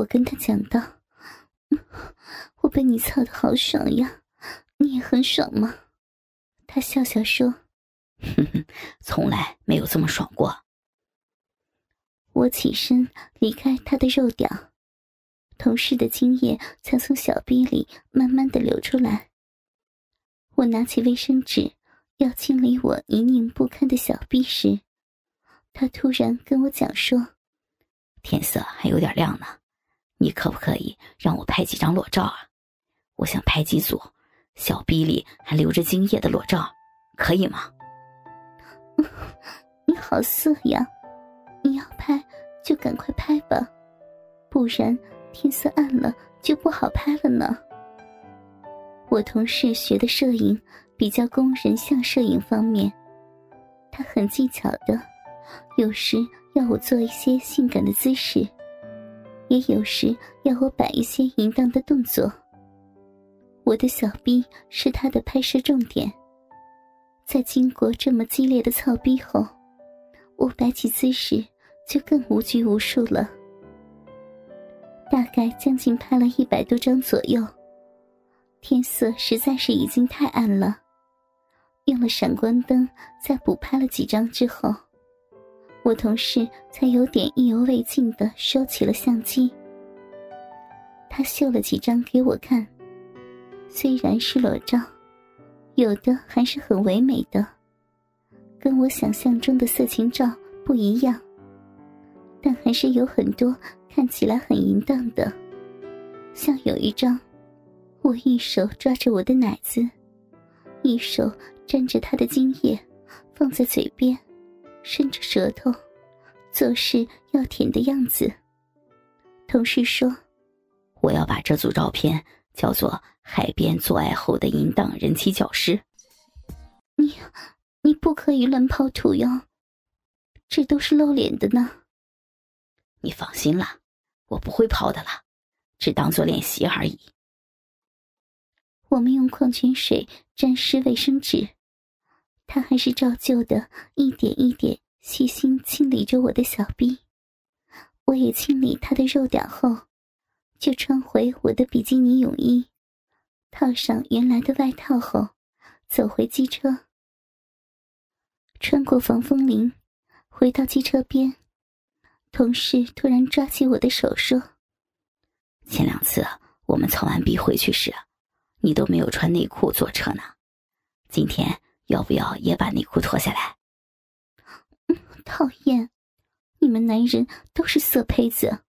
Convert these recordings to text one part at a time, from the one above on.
我跟他讲道：“我被你操的好爽呀，你也很爽吗？”他笑笑说：“哼哼，从来没有这么爽过。”我起身离开他的肉屌，同事的精液才从小臂里慢慢的流出来。我拿起卫生纸要清理我泥泞不堪的小臂时，他突然跟我讲说：“天色还有点亮呢，你可不可以让我拍几张裸照啊？我想拍几组小臂里还流着精液的裸照，可以吗？” 你好色呀！你要拍就赶快拍吧，不然天色暗了就不好拍了呢。我同事学的摄影比较攻人像摄影方面，他很技巧的，有时要我做一些性感的姿势，也有时要我摆一些淫荡的动作。我的小臂是他的拍摄重点，在经过这么激烈的操逼后。我摆起姿势，就更无拘无束了。大概将近拍了一百多张左右，天色实在是已经太暗了。用了闪光灯再补拍了几张之后，我同事才有点意犹未尽的收起了相机。他秀了几张给我看，虽然是裸照，有的还是很唯美的。跟我想象中的色情照不一样，但还是有很多看起来很淫荡的，像有一张，我一手抓着我的奶子，一手沾着他的精液，放在嘴边，伸着舌头，做事要舔的样子。同事说：“我要把这组照片叫做‘海边做爱后的淫荡人体教师’。”你。你不可以乱抛土哟，这都是露脸的呢。你放心啦，我不会抛的啦，只当做练习而已。我们用矿泉水沾湿卫生纸，他还是照旧的一点一点细心清理着我的小臂。我也清理他的肉点后，就穿回我的比基尼泳衣，套上原来的外套后，走回机车。穿过防风林，回到机车边，同事突然抓起我的手说：“前两次我们操完逼回去时，你都没有穿内裤坐车呢。今天要不要也把内裤脱下来？”讨厌，你们男人都是色胚子。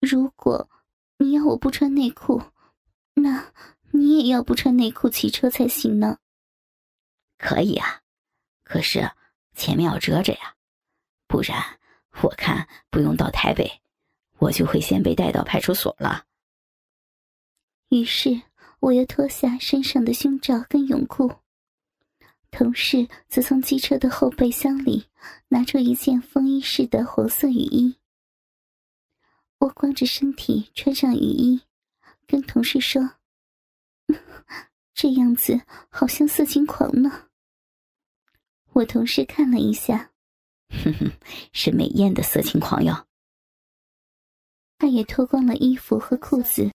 如果你要我不穿内裤，那你也要不穿内裤骑车才行呢。可以啊。可是前面要遮着呀，不然我看不用到台北，我就会先被带到派出所了。于是我又脱下身上的胸罩跟泳裤，同事则从机车的后备箱里拿出一件风衣式的黄色雨衣。我光着身体穿上雨衣，跟同事说：“ 这样子好像色情狂呢。”我同事看了一下，哼哼，是美艳的色情狂哟。他也脱光了衣服和裤子，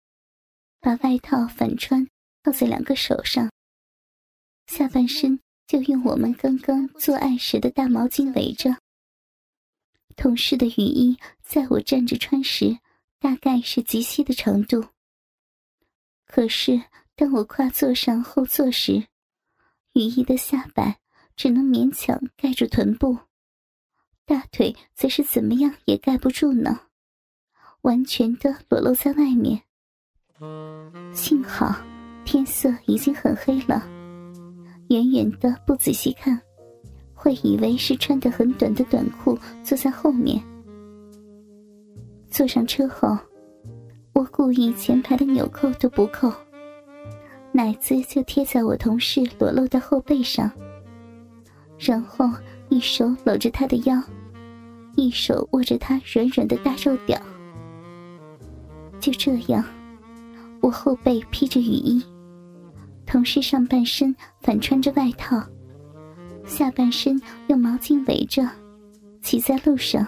把外套反穿套在两个手上，下半身就用我们刚刚做爱时的大毛巾围着。同事的雨衣在我站着穿时，大概是及膝的长度。可是当我跨坐上后座时，雨衣的下摆。只能勉强盖住臀部，大腿则是怎么样也盖不住呢，完全的裸露在外面。幸好天色已经很黑了，远远的不仔细看，会以为是穿的很短的短裤坐在后面。坐上车后，我故意前排的纽扣都不扣，奶子就贴在我同事裸露的后背上。然后一手搂着他的腰，一手握着他软软的大肉屌。就这样，我后背披着雨衣，同事上半身反穿着外套，下半身用毛巾围着，骑在路上。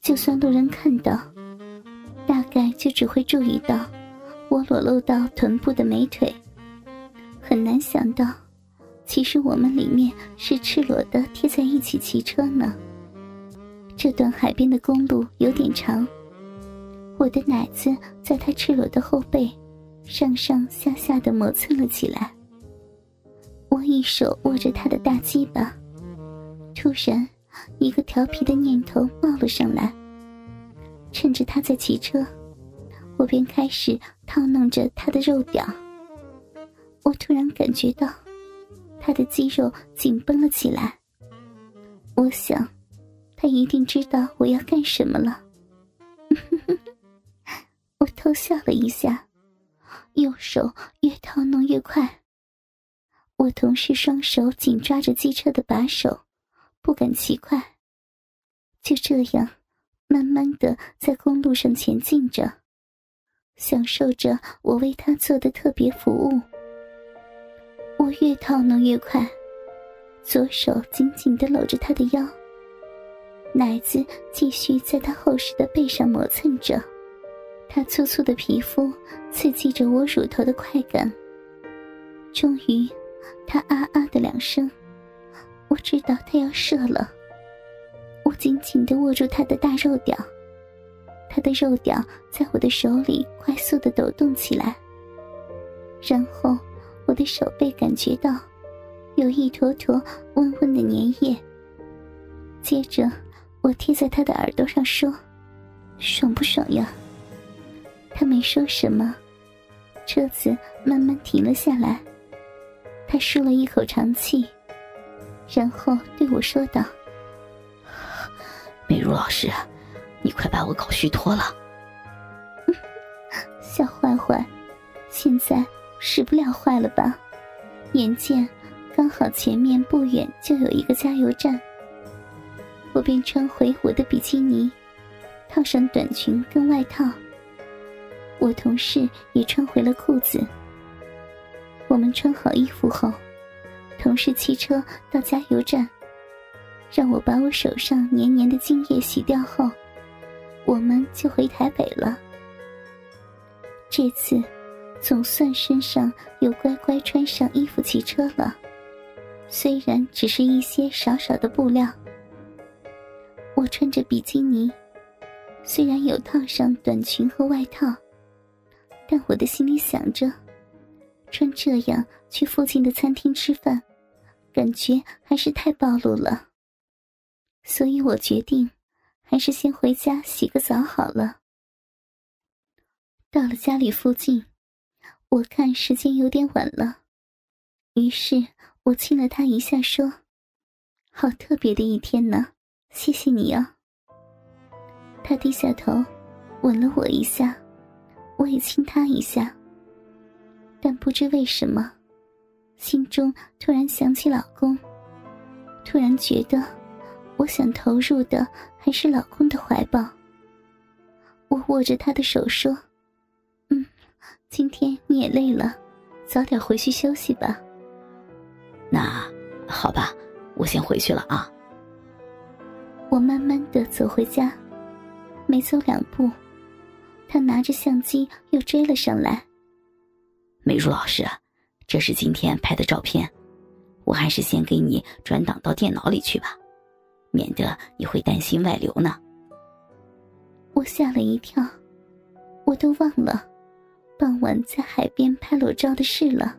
就算路人看到，大概就只会注意到我裸露到臀部的美腿，很难想到，其实我们里面是赤裸的贴在一起骑车呢。这段海边的公路有点长，我的奶子在他赤裸的后背上上下下的磨蹭了起来。我一手握着他的大鸡巴，突然，一个调皮的念头冒了上来。趁着他在骑车，我便开始套弄着他的肉屌。我突然感觉到，他的肌肉紧绷了起来。我想，他一定知道我要干什么了。我偷笑了一下，右手越套弄越快。我同时双手紧抓着机车的把手，不敢骑快。就这样。慢慢的在公路上前进着，享受着我为他做的特别服务。我越套弄越快，左手紧紧的搂着他的腰，奶子继续在他厚实的背上磨蹭着，他粗粗的皮肤刺激着我乳头的快感。终于，他啊啊的两声，我知道他要射了。我紧紧的握住他的大肉屌，他的肉屌在我的手里快速的抖动起来。然后，我的手背感觉到有一坨坨温温的粘液。接着，我贴在他的耳朵上说：“爽不爽呀？”他没说什么，车子慢慢停了下来。他舒了一口长气，然后对我说道。美如老师，你快把我搞虚脱了！小坏坏，现在使不了坏了吧？眼见刚好前面不远就有一个加油站，我便穿回我的比基尼，套上短裙跟外套。我同事也穿回了裤子。我们穿好衣服后，同事骑车到加油站。让我把我手上黏黏的精液洗掉后，我们就回台北了。这次，总算身上有乖乖穿上衣服骑车了，虽然只是一些少少的布料。我穿着比基尼，虽然有套上短裙和外套，但我的心里想着，穿这样去附近的餐厅吃饭，感觉还是太暴露了。所以我决定，还是先回家洗个澡好了。到了家里附近，我看时间有点晚了，于是我亲了他一下，说：“好特别的一天呢，谢谢你啊。”他低下头，吻了我一下，我也亲他一下。但不知为什么，心中突然想起老公，突然觉得。我想投入的还是老公的怀抱。我握着他的手说：“嗯，今天你也累了，早点回去休息吧。”那好吧，我先回去了啊。我慢慢的走回家，没走两步，他拿着相机又追了上来。美如老师，这是今天拍的照片，我还是先给你转档到电脑里去吧。免得你会担心外流呢。我吓了一跳，我都忘了傍晚在海边拍裸照的事了。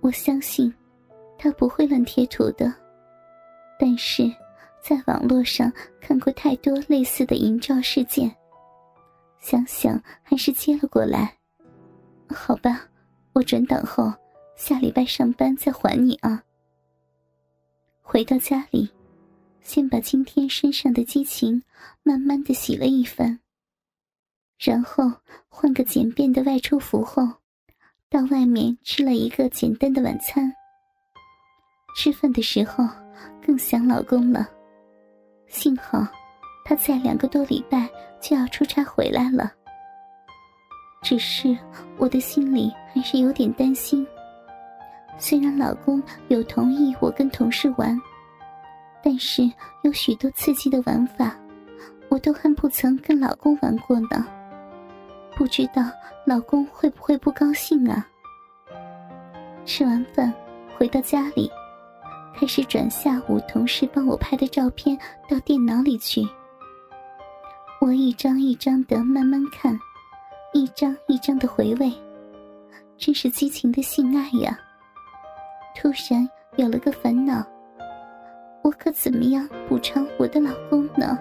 我相信他不会乱贴图的，但是在网络上看过太多类似的淫照事件，想想还是接了过来。好吧，我转档后下礼拜上班再还你啊。回到家里。先把今天身上的激情慢慢的洗了一番，然后换个简便的外出服后，到外面吃了一个简单的晚餐。吃饭的时候更想老公了，幸好他在两个多礼拜就要出差回来了。只是我的心里还是有点担心，虽然老公有同意我跟同事玩。但是有许多刺激的玩法，我都还不曾跟老公玩过呢。不知道老公会不会不高兴啊？吃完饭回到家里，开始转下午同事帮我拍的照片到电脑里去。我一张一张的慢慢看，一张一张的回味，真是激情的性爱呀！突然有了个烦恼，我可怎么样补偿我的老公呢？